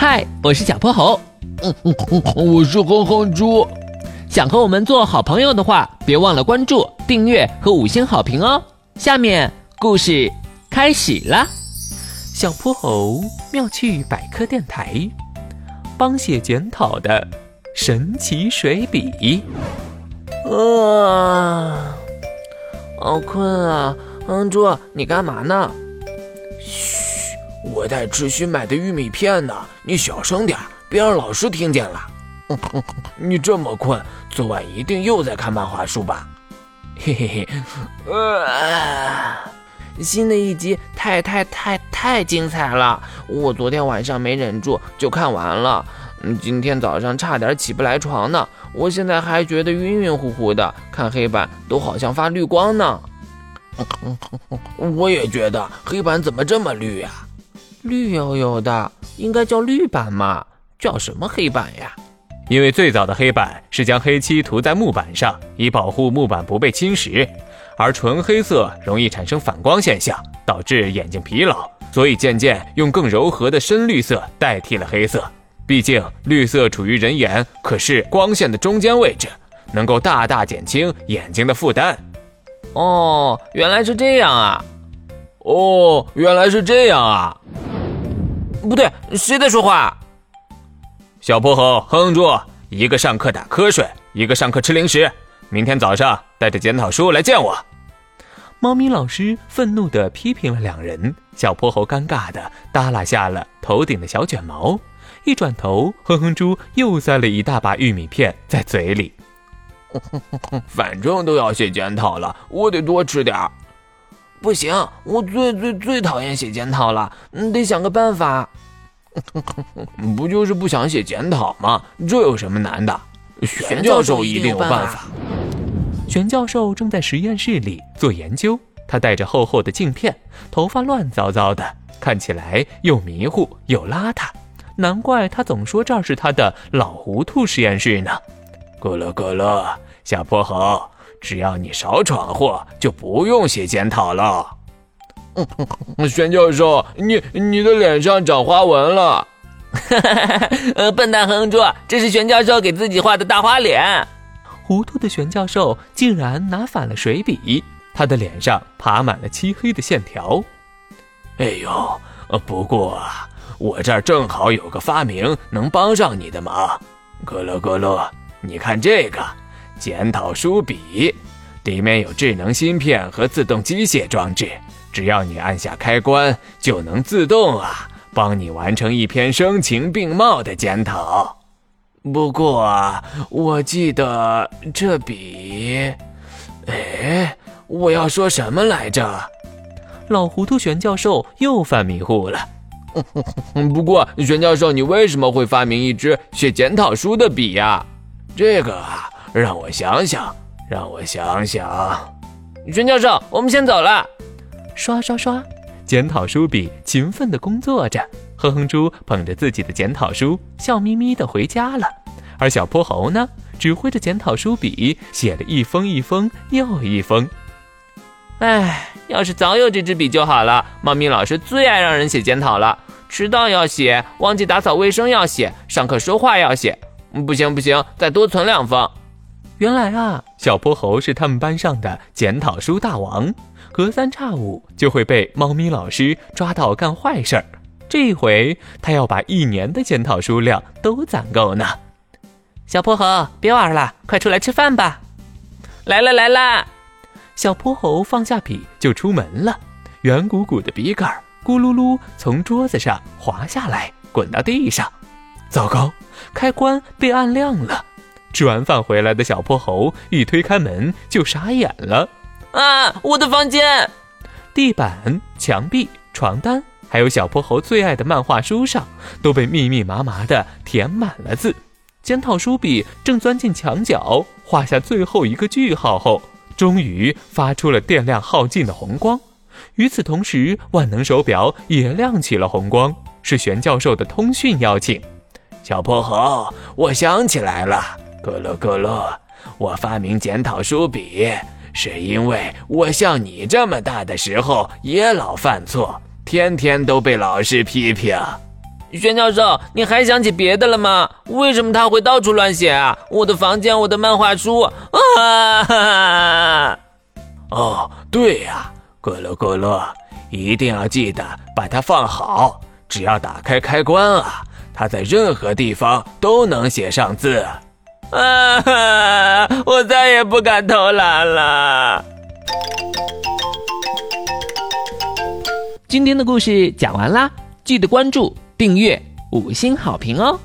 嗨，我是小泼猴。嗯嗯嗯，我是哼哼猪。想和我们做好朋友的话，别忘了关注、订阅和五星好评哦。下面故事开始了。小泼猴妙趣百科电台，帮写检讨的神奇水笔。啊，好困啊！哼猪，你干嘛呢？嘘，我在吃新买的玉米片呢。你小声点，别让老师听见了。你这么困，昨晚一定又在看漫画书吧？嘿嘿嘿。呃，新的一集太太太太精彩了，我昨天晚上没忍住就看完了。今天早上差点起不来床呢，我现在还觉得晕晕乎乎的，看黑板都好像发绿光呢。我也觉得黑板怎么这么绿呀？绿油油的，应该叫绿板嘛？叫什么黑板呀？因为最早的黑板是将黑漆涂在木板上，以保护木板不被侵蚀，而纯黑色容易产生反光现象，导致眼睛疲劳，所以渐渐用更柔和的深绿色代替了黑色。毕竟绿色处于人眼可视光线的中间位置，能够大大减轻眼睛的负担。哦，原来是这样啊！哦，原来是这样啊！不对，谁在说话？小泼猴哼住，一个上课打瞌睡，一个上课吃零食。明天早上带着检讨书来见我。猫咪老师愤怒地批评了两人，小泼猴尴尬地耷拉下了头顶的小卷毛。一转头，哼哼猪又塞了一大把玉米片在嘴里。反正都要写检讨了，我得多吃点儿。不行，我最最最讨厌写检讨了，得想个办法。不就是不想写检讨吗？这有什么难的？玄教授一定有办法。玄教授正在实验室里做研究，他戴着厚厚的镜片，头发乱糟糟的，看起来又迷糊又邋遢。难怪他总说这儿是他的老糊涂实验室呢。咕噜咕噜，小泼猴，只要你少闯祸，就不用写检讨了。玄教授，你你的脸上长花纹了。呃，笨蛋哼猪，这是玄教授给自己画的大花脸。糊涂的玄教授竟然拿反了水笔，他的脸上爬满了漆黑的线条。哎呦，不过。我这儿正好有个发明能帮上你的忙，咯咯咯咯，你看这个检讨书笔，里面有智能芯片和自动机械装置，只要你按下开关，就能自动啊帮你完成一篇声情并茂的检讨。不过我记得这笔，哎，我要说什么来着？老糊涂玄教授又犯迷糊了。不过，玄教授，你为什么会发明一支写检讨书的笔呀？这个啊，让我想想，让我想想。玄教授，我们先走了。刷刷刷，检讨书笔勤奋地工作着。哼哼猪捧着自己的检讨书，笑眯眯地回家了。而小泼猴呢，指挥着检讨书笔，写了一封一封又一封。唉，要是早有这支笔就好了。猫咪老师最爱让人写检讨了，迟到要写，忘记打扫卫生要写，上课说话要写。不行不行，再多存两封。原来啊，小泼猴是他们班上的检讨书大王，隔三差五就会被猫咪老师抓到干坏事儿。这回他要把一年的检讨书量都攒够呢。小泼猴，别玩了，快出来吃饭吧。来了来了。小泼猴放下笔就出门了，圆鼓鼓的笔杆咕噜噜从桌子上滑下来，滚到地上。糟糕，开关被按亮了。吃完饭回来的小泼猴一推开门就傻眼了。啊，我的房间！地板、墙壁、床单，还有小泼猴最爱的漫画书上，都被密密麻麻的填满了字。检讨书笔正钻进墙角，画下最后一个句号后。终于发出了电量耗尽的红光，与此同时，万能手表也亮起了红光，是玄教授的通讯邀请。小泼猴，我想起来了，咯咯咯咯，我发明检讨书笔，是因为我像你这么大的时候也老犯错，天天都被老师批评。玄教授，你还想起别的了吗？为什么他会到处乱写啊？我的房间，我的漫画书啊！哦，对呀，咕噜咕噜，一定要记得把它放好。只要打开开关啊，它在任何地方都能写上字。啊！我再也不敢偷懒了。今天的故事讲完啦，记得关注、订阅、五星好评哦。